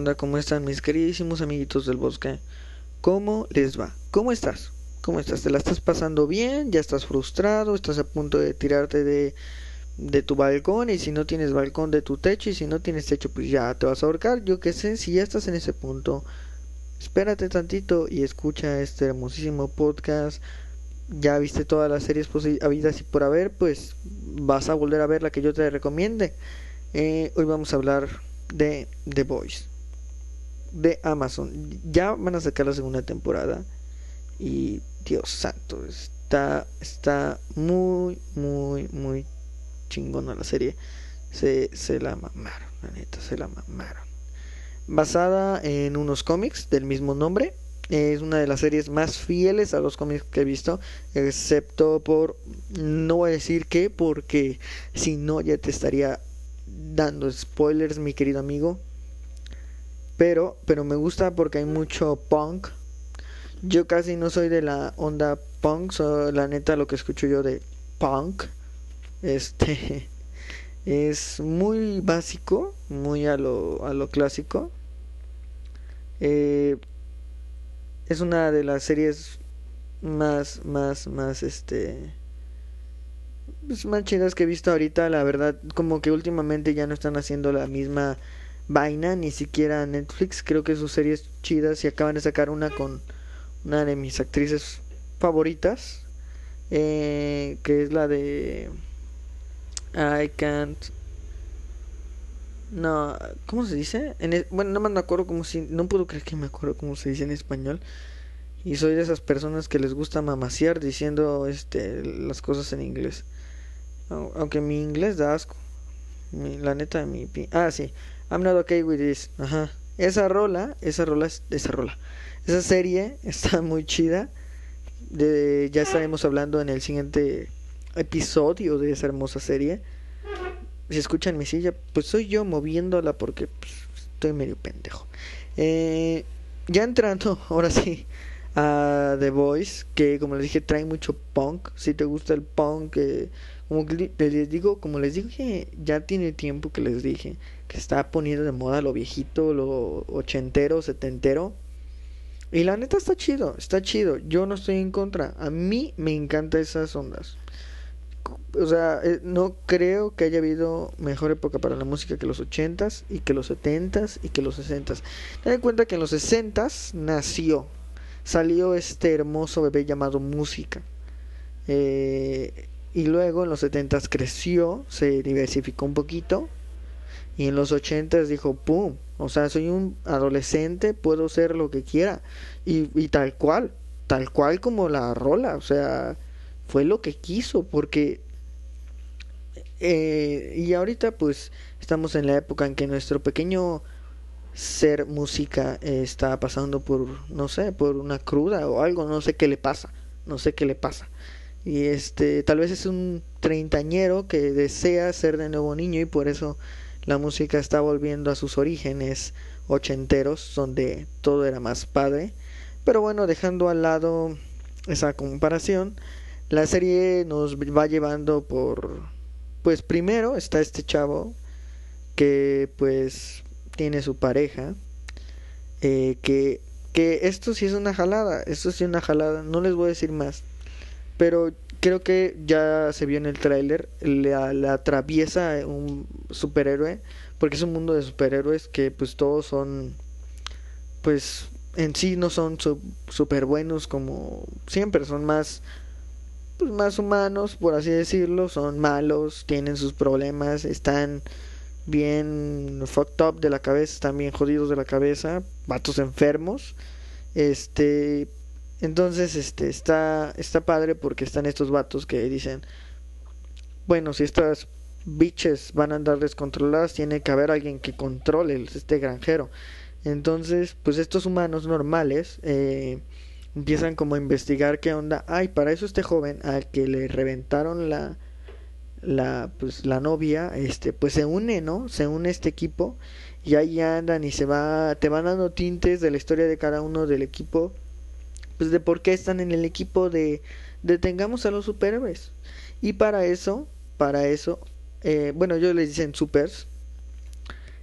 onda? ¿Cómo están mis queridísimos amiguitos del bosque? ¿Cómo les va? ¿Cómo estás? ¿Cómo estás? ¿Te la estás pasando bien? ¿Ya estás frustrado? ¿Estás a punto de tirarte de, de tu balcón? Y si no tienes balcón de tu techo y si no tienes techo pues ya te vas a ahorcar. Yo qué sé, si ya estás en ese punto, espérate tantito y escucha este hermosísimo podcast. Ya viste todas las series habidas y por haber, pues vas a volver a ver la que yo te recomiende. Eh, hoy vamos a hablar de The Voice de Amazon. Ya van a sacar la segunda temporada. Y Dios santo, está, está muy, muy, muy chingona la serie. Se, se la mamaron, la neta, se la mamaron. Basada en unos cómics del mismo nombre. Es una de las series más fieles a los cómics que he visto. Excepto por. No voy a decir qué, porque si no ya te estaría dando spoilers, mi querido amigo. Pero, pero me gusta porque hay mucho punk. Yo casi no soy de la onda punk, la neta lo que escucho yo de punk este es muy básico, muy a lo, a lo clásico. Eh, es una de las series más, más, más, este, pues, más chidas que he visto ahorita. La verdad, como que últimamente ya no están haciendo la misma vaina, ni siquiera Netflix. Creo que sus series chidas y acaban de sacar una con una de mis actrices favoritas, eh, que es la de I can't. No, ¿cómo se dice? En bueno, no me acuerdo cómo si no puedo creer que me acuerdo cómo se dice en español. Y soy de esas personas que les gusta mamasear diciendo este las cosas en inglés. Aunque mi inglés da asco. la neta mi ah sí, I'm not okay with this. Ajá. Esa rola, esa rola, esa rola. Esa serie está muy chida. De, ya estaremos hablando en el siguiente episodio de esa hermosa serie. Si escuchan mi silla, pues soy yo moviéndola porque pues, estoy medio pendejo. Eh, ya entrando, ahora sí, a The Voice, que como les dije trae mucho punk. Si te gusta el punk, eh, como les digo, como les dije, ya tiene tiempo que les dije que está poniendo de moda lo viejito, lo ochentero, setentero. Y la neta está chido, está chido. Yo no estoy en contra. A mí me encantan esas ondas. O sea, eh, no creo que haya habido mejor época para la música que los ochentas y que los setentas y que los sesentas. Ten en cuenta que en los sesentas nació, salió este hermoso bebé llamado música. Eh, y luego en los 70 creció, se diversificó un poquito. Y en los 80 dijo, ¡pum! O sea, soy un adolescente, puedo ser lo que quiera. Y, y tal cual, tal cual como la rola. O sea, fue lo que quiso, porque... Eh, y ahorita pues estamos en la época en que nuestro pequeño ser música está pasando por, no sé, por una cruda o algo, no sé qué le pasa, no sé qué le pasa. Y este, tal vez es un treintañero que desea ser de nuevo niño y por eso la música está volviendo a sus orígenes ochenteros, donde todo era más padre. Pero bueno, dejando al lado esa comparación, la serie nos va llevando por, pues primero está este chavo que pues tiene su pareja, eh, que, que esto sí es una jalada, esto sí es una jalada, no les voy a decir más pero creo que ya se vio en el tráiler, la, atraviesa un superhéroe, porque es un mundo de superhéroes que pues todos son, pues en sí no son super buenos como siempre, son más, pues más humanos, por así decirlo, son malos, tienen sus problemas, están bien fucked up de la cabeza, están bien jodidos de la cabeza, vatos enfermos, este, entonces, este, está, está padre porque están estos vatos que dicen, bueno, si estas biches van a andar descontroladas, tiene que haber alguien que controle este granjero. Entonces, pues estos humanos normales eh, empiezan como a investigar qué onda. Ay, para eso este joven al que le reventaron la, la, pues, la novia, este, pues se une, ¿no? Se une este equipo y ahí andan y se va, te van dando tintes de la historia de cada uno del equipo pues de por qué están en el equipo de detengamos a los superhéroes. Y para eso, para eso, eh, bueno, yo les dicen supers.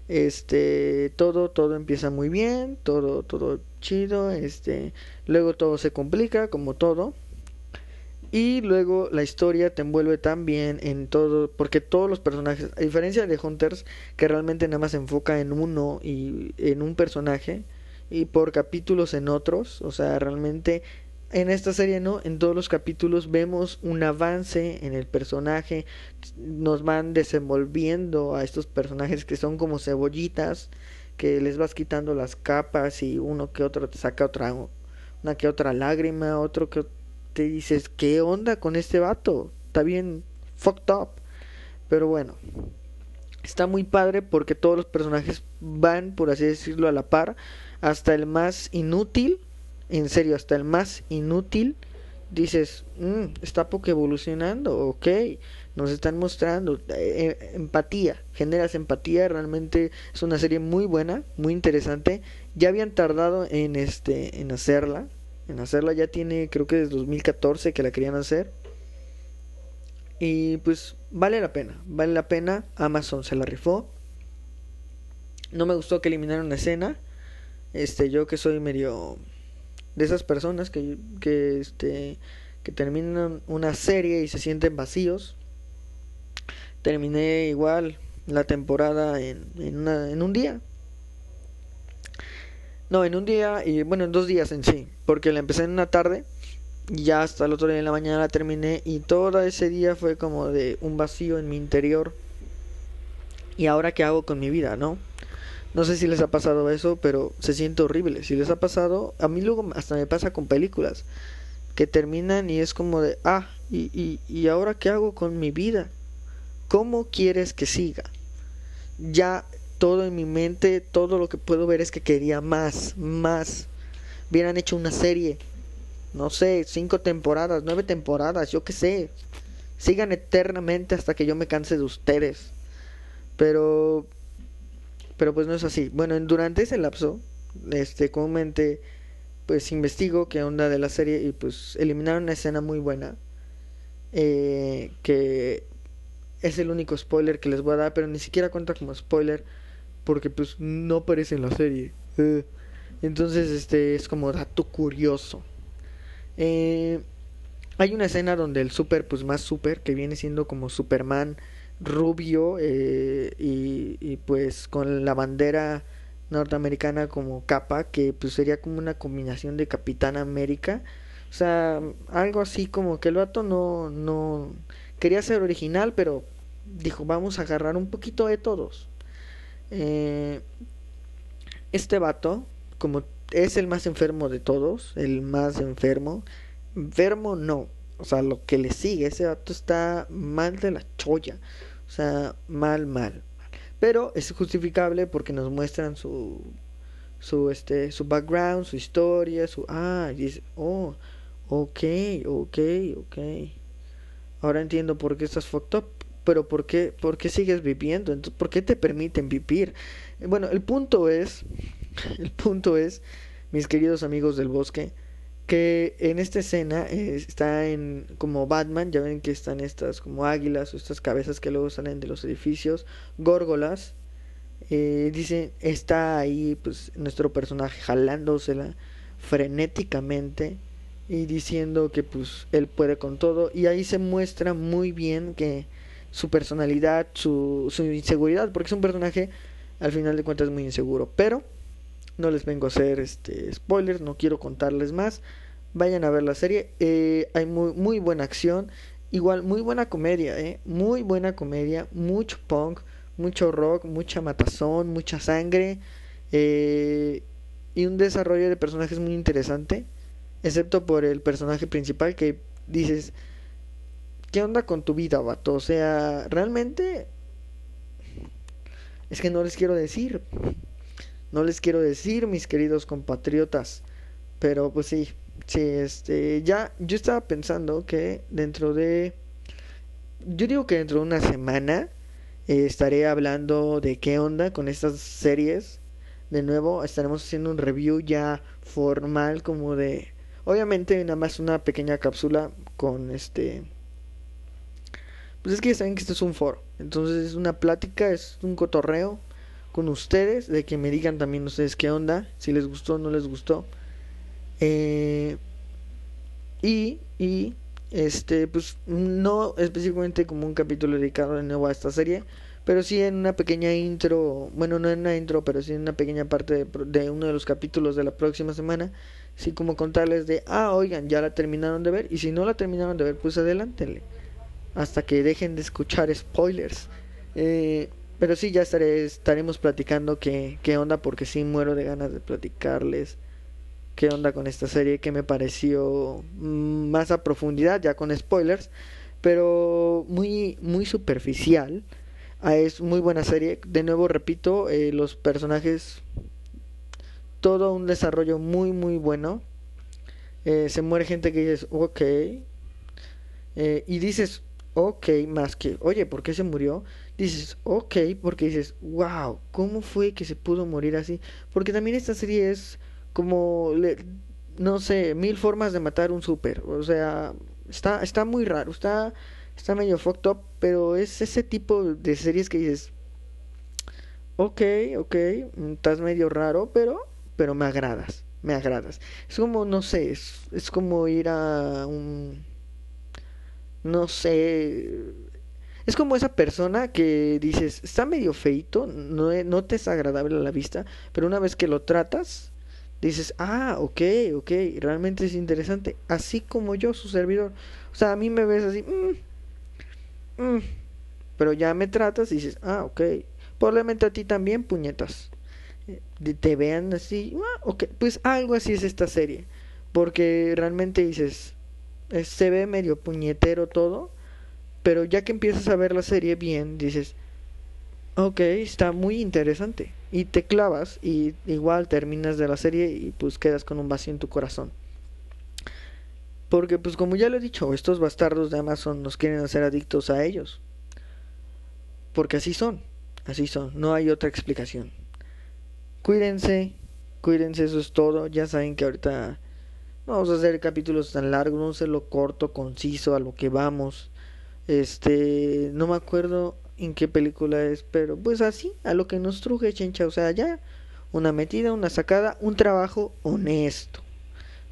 Este, todo, todo empieza muy bien, todo, todo chido, este, luego todo se complica, como todo. Y luego la historia te envuelve tan bien en todo, porque todos los personajes, a diferencia de Hunters, que realmente nada más se enfoca en uno y en un personaje, y por capítulos en otros, o sea, realmente en esta serie no, en todos los capítulos vemos un avance en el personaje, nos van desenvolviendo a estos personajes que son como cebollitas, que les vas quitando las capas y uno que otro te saca otra, una que otra lágrima, otro que te dices, ¿qué onda con este vato? Está bien fucked up. Pero bueno, está muy padre porque todos los personajes van, por así decirlo, a la par, hasta el más inútil en serio, hasta el más inútil, dices, mm, está poco evolucionando, ok, nos están mostrando eh, eh, empatía, generas empatía, realmente es una serie muy buena, muy interesante, ya habían tardado en este, en hacerla, en hacerla ya tiene, creo que desde 2014 que la querían hacer, y pues vale la pena, vale la pena, Amazon se la rifó, no me gustó que eliminaran la escena, este, yo que soy medio de esas personas que, que, este, que terminan una serie y se sienten vacíos. Terminé igual la temporada en, en, una, en un día. No, en un día y bueno, en dos días en sí. Porque la empecé en una tarde y ya hasta el otro día en la mañana la terminé y todo ese día fue como de un vacío en mi interior. ¿Y ahora qué hago con mi vida, no? No sé si les ha pasado eso, pero se siente horrible. Si les ha pasado, a mí luego hasta me pasa con películas que terminan y es como de, ah, y, y, y ahora qué hago con mi vida? ¿Cómo quieres que siga? Ya todo en mi mente, todo lo que puedo ver es que quería más, más. Hubieran hecho una serie, no sé, cinco temporadas, nueve temporadas, yo qué sé. Sigan eternamente hasta que yo me canse de ustedes. Pero pero pues no es así. Bueno, durante ese lapso, este, comúnmente, pues investigo qué onda de la serie y pues eliminaron una escena muy buena. Eh, que es el único spoiler que les voy a dar, pero ni siquiera cuenta como spoiler porque pues no aparece en la serie. Eh, entonces, este es como dato curioso. Eh, hay una escena donde el super, pues más super, que viene siendo como Superman, rubio eh, y, pues con la bandera norteamericana como capa que pues sería como una combinación de Capitán América. O sea algo así como que el vato no no quería ser original pero dijo vamos a agarrar un poquito de todos eh, este vato como es el más enfermo de todos el más enfermo enfermo no o sea, lo que le sigue, ese vato está mal de la cholla. O sea, mal, mal. Pero es justificable porque nos muestran su su este su background, su historia, su ah, dice, oh, ok, ok, ok. Ahora entiendo por qué estás fucked up, pero por qué, por qué sigues viviendo, entonces por qué te permiten vivir. Bueno, el punto es, el punto es, mis queridos amigos del bosque, que en esta escena eh, está en como Batman, ya ven que están estas como águilas o estas cabezas que luego salen de los edificios, górgolas, eh, dice, está ahí pues nuestro personaje jalándosela frenéticamente y diciendo que pues él puede con todo. Y ahí se muestra muy bien que su personalidad, su, su inseguridad, porque es un personaje al final de cuentas muy inseguro, pero no les vengo a hacer este spoilers, no quiero contarles más. Vayan a ver la serie. Eh, hay muy, muy buena acción. Igual, muy buena comedia, ¿eh? Muy buena comedia. Mucho punk, mucho rock, mucha matazón, mucha sangre. Eh, y un desarrollo de personajes muy interesante. Excepto por el personaje principal que dices... ¿Qué onda con tu vida, vato? O sea, realmente... Es que no les quiero decir. No les quiero decir, mis queridos compatriotas. Pero pues sí, sí, este, ya, yo estaba pensando que dentro de, yo digo que dentro de una semana eh, estaré hablando de qué onda con estas series. De nuevo, estaremos haciendo un review ya formal como de, obviamente nada más una pequeña cápsula con este, pues es que ya saben que esto es un foro, entonces es una plática, es un cotorreo con ustedes, de que me digan también ustedes qué onda, si les gustó o no les gustó. Eh, y, y, este, pues no específicamente como un capítulo dedicado de nuevo a esta serie, pero sí en una pequeña intro, bueno, no en una intro, pero sí en una pequeña parte de, uno de los capítulos de la próxima semana, sí como contarles de, ah, oigan, ya la terminaron de ver, y si no la terminaron de ver, pues adelántenle, hasta que dejen de escuchar spoilers. Eh, pero sí, ya estaré, estaremos platicando qué, qué onda, porque sí muero de ganas de platicarles qué onda con esta serie, que me pareció mm, más a profundidad, ya con spoilers, pero muy, muy superficial. Ah, es muy buena serie. De nuevo, repito, eh, los personajes, todo un desarrollo muy, muy bueno. Eh, se muere gente que dices, ok. Eh, y dices, ok, más que, oye, ¿por qué se murió? Dices, ok, porque dices, wow, ¿cómo fue que se pudo morir así? Porque también esta serie es como, no sé, mil formas de matar un super. O sea, está, está muy raro, está, está medio fucked up, pero es ese tipo de series que dices, ok, ok, estás medio raro, pero, pero me agradas, me agradas. Es como, no sé, es, es como ir a un, no sé, es como esa persona que dices, está medio feito, no, no te es agradable a la vista, pero una vez que lo tratas, dices, ah, ok, ok, realmente es interesante. Así como yo, su servidor. O sea, a mí me ves así, mm, mm, pero ya me tratas y dices, ah, ok. Probablemente a ti también, puñetas. Eh, te vean así, ah, ok. Pues algo así es esta serie. Porque realmente dices, se ve medio puñetero todo. Pero ya que empiezas a ver la serie bien, dices, ok, está muy interesante y te clavas y igual terminas de la serie y pues quedas con un vacío en tu corazón. Porque pues como ya lo he dicho, estos bastardos de Amazon nos quieren hacer adictos a ellos. Porque así son, así son, no hay otra explicación. Cuídense, cuídense, eso es todo. Ya saben que ahorita no vamos a hacer capítulos tan largos, vamos a hacerlo corto, conciso, a lo que vamos. Este, no me acuerdo en qué película es, pero pues así, a lo que nos truje, chencha, o sea, ya una metida, una sacada, un trabajo honesto.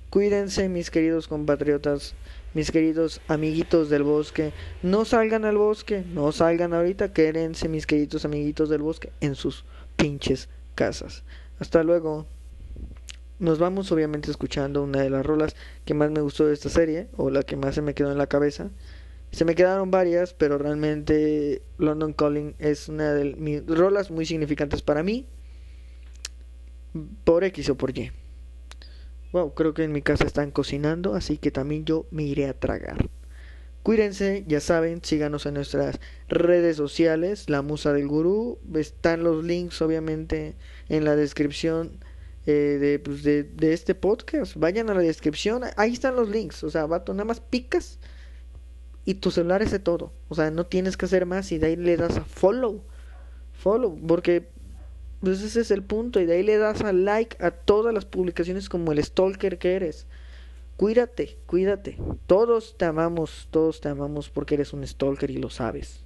Cuídense, mis queridos compatriotas, mis queridos amiguitos del bosque. No salgan al bosque, no salgan ahorita, quédense, mis queridos amiguitos del bosque, en sus pinches casas. Hasta luego. Nos vamos obviamente escuchando una de las rolas que más me gustó de esta serie, o la que más se me quedó en la cabeza. Se me quedaron varias, pero realmente London Calling es una de mis rolas muy significantes para mí. Por X o por Y. Wow, creo que en mi casa están cocinando, así que también yo me iré a tragar. Cuídense, ya saben, síganos en nuestras redes sociales, La Musa del Gurú. Están los links, obviamente, en la descripción eh, pues, de, de, este podcast. Vayan a la descripción, ahí están los links. O sea, vato, nada más picas y tu celular es de todo. O sea, no tienes que hacer más y de ahí le das a follow. Follow, porque pues ese es el punto. Y de ahí le das a like a todas las publicaciones como el stalker que eres. Cuídate, cuídate. Todos te amamos, todos te amamos porque eres un stalker y lo sabes.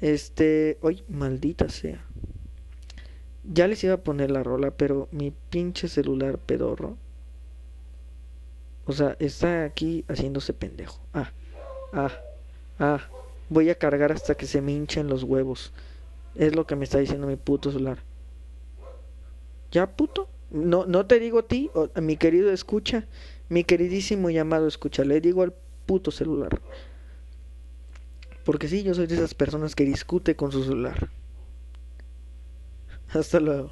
Este, hoy maldita sea. Ya les iba a poner la rola, pero mi pinche celular pedorro. O sea, está aquí haciéndose pendejo. Ah. Ah, ah, voy a cargar hasta que se me hinchen los huevos. Es lo que me está diciendo mi puto celular. ¿Ya, puto? No, no te digo a ti, a mi querido escucha, mi queridísimo llamado escucha, le digo al puto celular. Porque sí, yo soy de esas personas que discute con su celular. Hasta luego.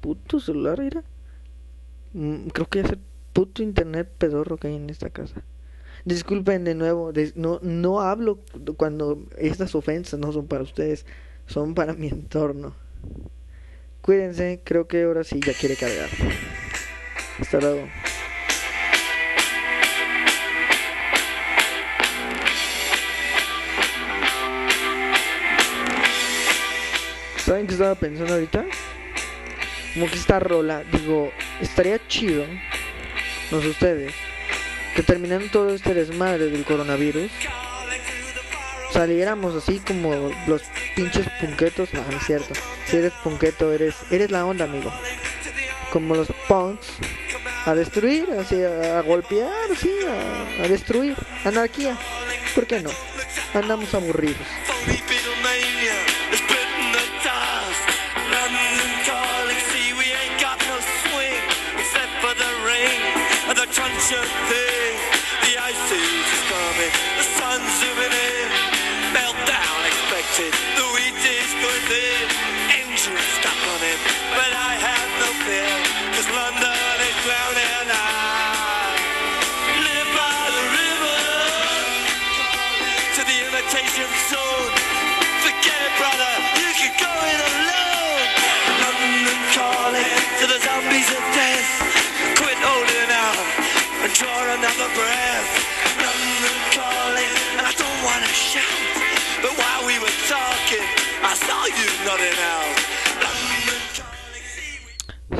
Puto celular, era. Mm, creo que ya se puto internet pedorro que hay en esta casa. Disculpen de nuevo, no, no hablo cuando estas ofensas no son para ustedes, son para mi entorno. Cuídense, creo que ahora sí ya quiere cargar. Hasta luego. ¿Saben qué estaba pensando ahorita? Como que esta rola, digo, estaría chido no sé ustedes, que terminando todo este desmadre del coronavirus, saliéramos así como los pinches punquetos, no es cierto. Si eres punqueto, eres, eres la onda, amigo. Como los punks, a destruir, así, a, golpear, así, a, a destruir, anarquía. ¿Por qué no? Andamos aburridos. such a. The ice age is coming.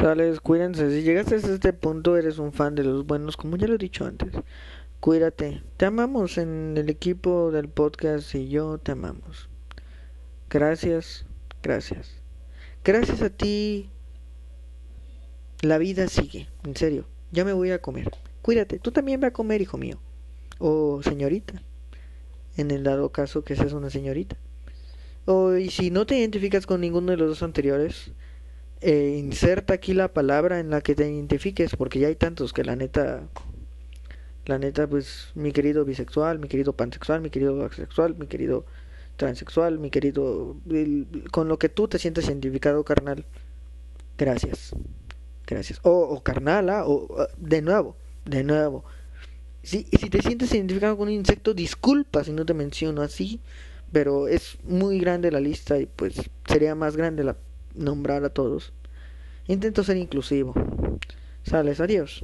Sales, cuídense. Si llegaste a este punto, eres un fan de los buenos, como ya lo he dicho antes. Cuídate. Te amamos en el equipo del podcast y yo te amamos. Gracias, gracias. Gracias a ti. La vida sigue, en serio. Ya me voy a comer. Cuídate. Tú también vas a comer, hijo mío. O señorita. En el dado caso que seas una señorita. O, y si no te identificas con ninguno de los dos anteriores, eh, inserta aquí la palabra en la que te identifiques, porque ya hay tantos que la neta, la neta, pues mi querido bisexual, mi querido pansexual, mi querido asexual, mi querido transexual, mi querido, con lo que tú te sientes identificado, carnal, gracias, gracias. O, o carnal, ah, o de nuevo, de nuevo. Si, si te sientes identificado con un insecto, disculpa si no te menciono así, pero es muy grande la lista y pues sería más grande la nombrar a todos. Intento ser inclusivo. Sales, adiós.